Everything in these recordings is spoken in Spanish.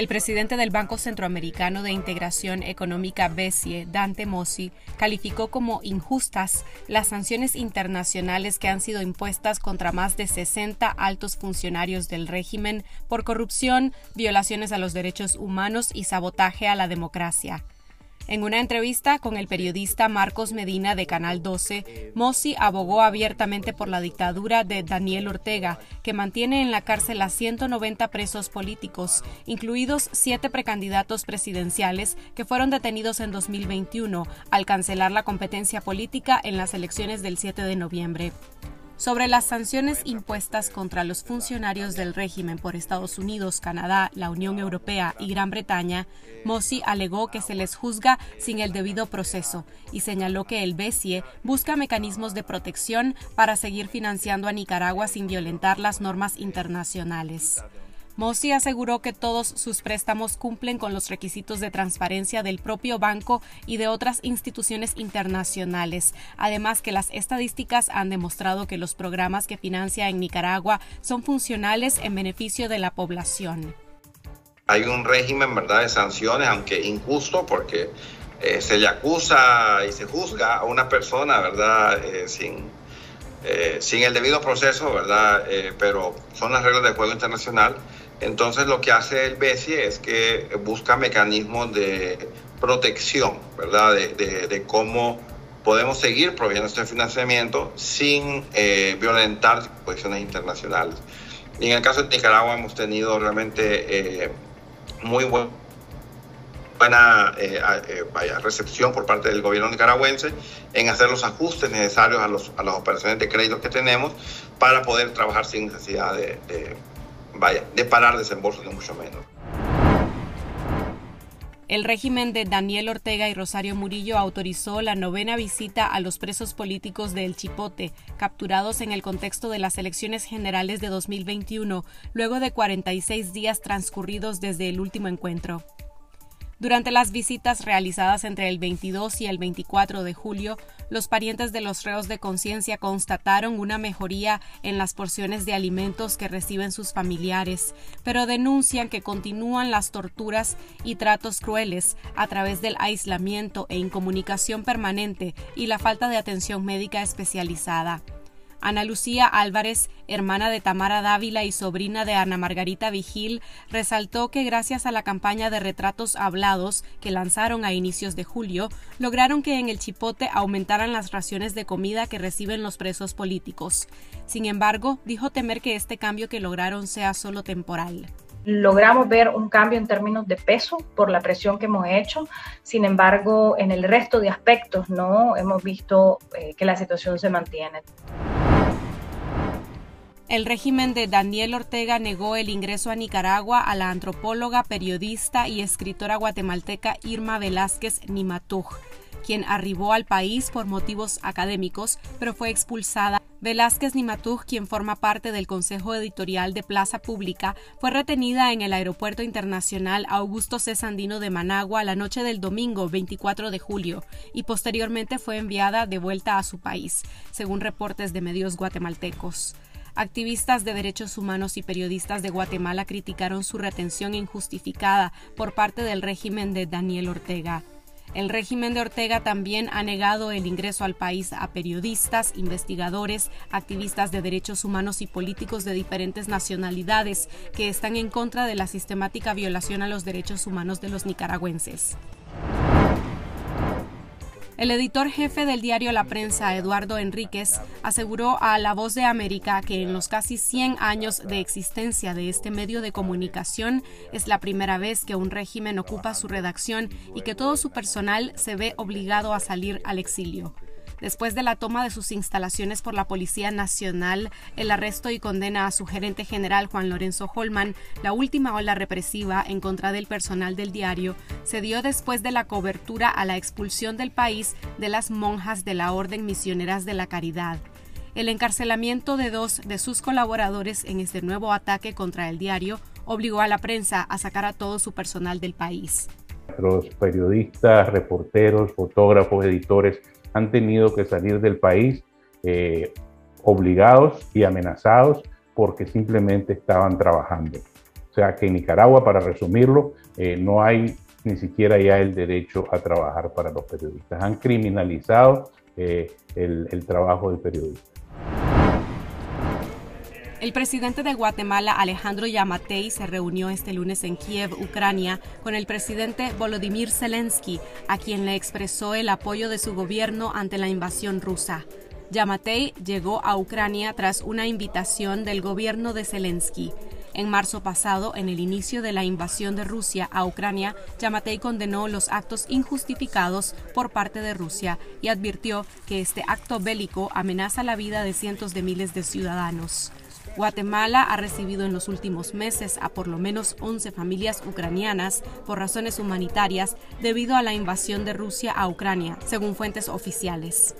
El presidente del Banco Centroamericano de Integración Económica BESIE, Dante Mossi, calificó como injustas las sanciones internacionales que han sido impuestas contra más de 60 altos funcionarios del régimen por corrupción, violaciones a los derechos humanos y sabotaje a la democracia. En una entrevista con el periodista Marcos Medina de Canal 12, Mossi abogó abiertamente por la dictadura de Daniel Ortega, que mantiene en la cárcel a 190 presos políticos, incluidos siete precandidatos presidenciales que fueron detenidos en 2021 al cancelar la competencia política en las elecciones del 7 de noviembre. Sobre las sanciones impuestas contra los funcionarios del régimen por Estados Unidos, Canadá, la Unión Europea y Gran Bretaña, Mossi alegó que se les juzga sin el debido proceso y señaló que el BCE busca mecanismos de protección para seguir financiando a Nicaragua sin violentar las normas internacionales. Mossi aseguró que todos sus préstamos cumplen con los requisitos de transparencia del propio banco y de otras instituciones internacionales, además que las estadísticas han demostrado que los programas que financia en Nicaragua son funcionales en beneficio de la población. Hay un régimen, ¿verdad?, de sanciones, aunque injusto, porque eh, se le acusa y se juzga a una persona, ¿verdad?, eh, sin, eh, sin el debido proceso, ¿verdad?, pero son las reglas del juego internacional. Entonces lo que hace el BESI es que busca mecanismos de protección, ¿verdad? De, cómo podemos seguir proveyendo este financiamiento sin eh, violentar posiciones internacionales. Y en el caso de Nicaragua hemos tenido realmente eh, muy buena eh, recepción por parte del gobierno nicaragüense en hacer los ajustes necesarios a, los, a las operaciones de crédito que tenemos para poder trabajar sin necesidad de vaya, de parar desembolsos de mucho menos. El régimen de Daniel Ortega y Rosario Murillo autorizó la novena visita a los presos políticos de El Chipote, capturados en el contexto de las elecciones generales de 2021, luego de 46 días transcurridos desde el último encuentro. Durante las visitas realizadas entre el 22 y el 24 de julio, los parientes de los reos de conciencia constataron una mejoría en las porciones de alimentos que reciben sus familiares, pero denuncian que continúan las torturas y tratos crueles a través del aislamiento e incomunicación permanente y la falta de atención médica especializada. Ana Lucía Álvarez, hermana de Tamara Dávila y sobrina de Ana Margarita Vigil, resaltó que gracias a la campaña de retratos hablados que lanzaron a inicios de julio, lograron que en el Chipote aumentaran las raciones de comida que reciben los presos políticos. Sin embargo, dijo temer que este cambio que lograron sea solo temporal logramos ver un cambio en términos de peso por la presión que hemos hecho. Sin embargo, en el resto de aspectos no hemos visto eh, que la situación se mantiene. El régimen de Daniel Ortega negó el ingreso a Nicaragua a la antropóloga, periodista y escritora guatemalteca Irma Velázquez Nimatuj, quien arribó al país por motivos académicos, pero fue expulsada. Velázquez Nimatuj, quien forma parte del Consejo Editorial de Plaza Pública, fue retenida en el Aeropuerto Internacional Augusto C. Sandino de Managua la noche del domingo 24 de julio y posteriormente fue enviada de vuelta a su país, según reportes de medios guatemaltecos. Activistas de derechos humanos y periodistas de Guatemala criticaron su retención injustificada por parte del régimen de Daniel Ortega. El régimen de Ortega también ha negado el ingreso al país a periodistas, investigadores, activistas de derechos humanos y políticos de diferentes nacionalidades que están en contra de la sistemática violación a los derechos humanos de los nicaragüenses. El editor jefe del diario La Prensa, Eduardo Enríquez, aseguró a La Voz de América que en los casi 100 años de existencia de este medio de comunicación es la primera vez que un régimen ocupa su redacción y que todo su personal se ve obligado a salir al exilio después de la toma de sus instalaciones por la Policía Nacional, el arresto y condena a su gerente general Juan Lorenzo Holman, la última ola represiva en contra del personal del diario, se dio después de la cobertura a la expulsión del país de las monjas de la Orden Misioneras de la Caridad. El encarcelamiento de dos de sus colaboradores en este nuevo ataque contra el diario obligó a la prensa a sacar a todo su personal del país. Los periodistas, reporteros, fotógrafos, editores han tenido que salir del país eh, obligados y amenazados porque simplemente estaban trabajando. O sea que en Nicaragua, para resumirlo, eh, no hay ni siquiera ya el derecho a trabajar para los periodistas. Han criminalizado eh, el, el trabajo del periodista. El presidente de Guatemala, Alejandro Yamatei, se reunió este lunes en Kiev, Ucrania, con el presidente Volodymyr Zelensky, a quien le expresó el apoyo de su gobierno ante la invasión rusa. Yamatei llegó a Ucrania tras una invitación del gobierno de Zelensky. En marzo pasado, en el inicio de la invasión de Rusia a Ucrania, Yamatei condenó los actos injustificados por parte de Rusia y advirtió que este acto bélico amenaza la vida de cientos de miles de ciudadanos. Guatemala ha recibido en los últimos meses a por lo menos 11 familias ucranianas por razones humanitarias debido a la invasión de Rusia a Ucrania, según fuentes oficiales.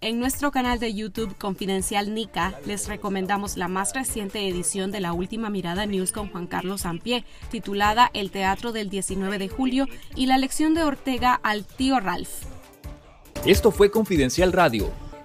En nuestro canal de YouTube Confidencial Nica les recomendamos la más reciente edición de la Última Mirada News con Juan Carlos Sampié, titulada El Teatro del 19 de Julio y la lección de Ortega al tío Ralph. Esto fue Confidencial Radio.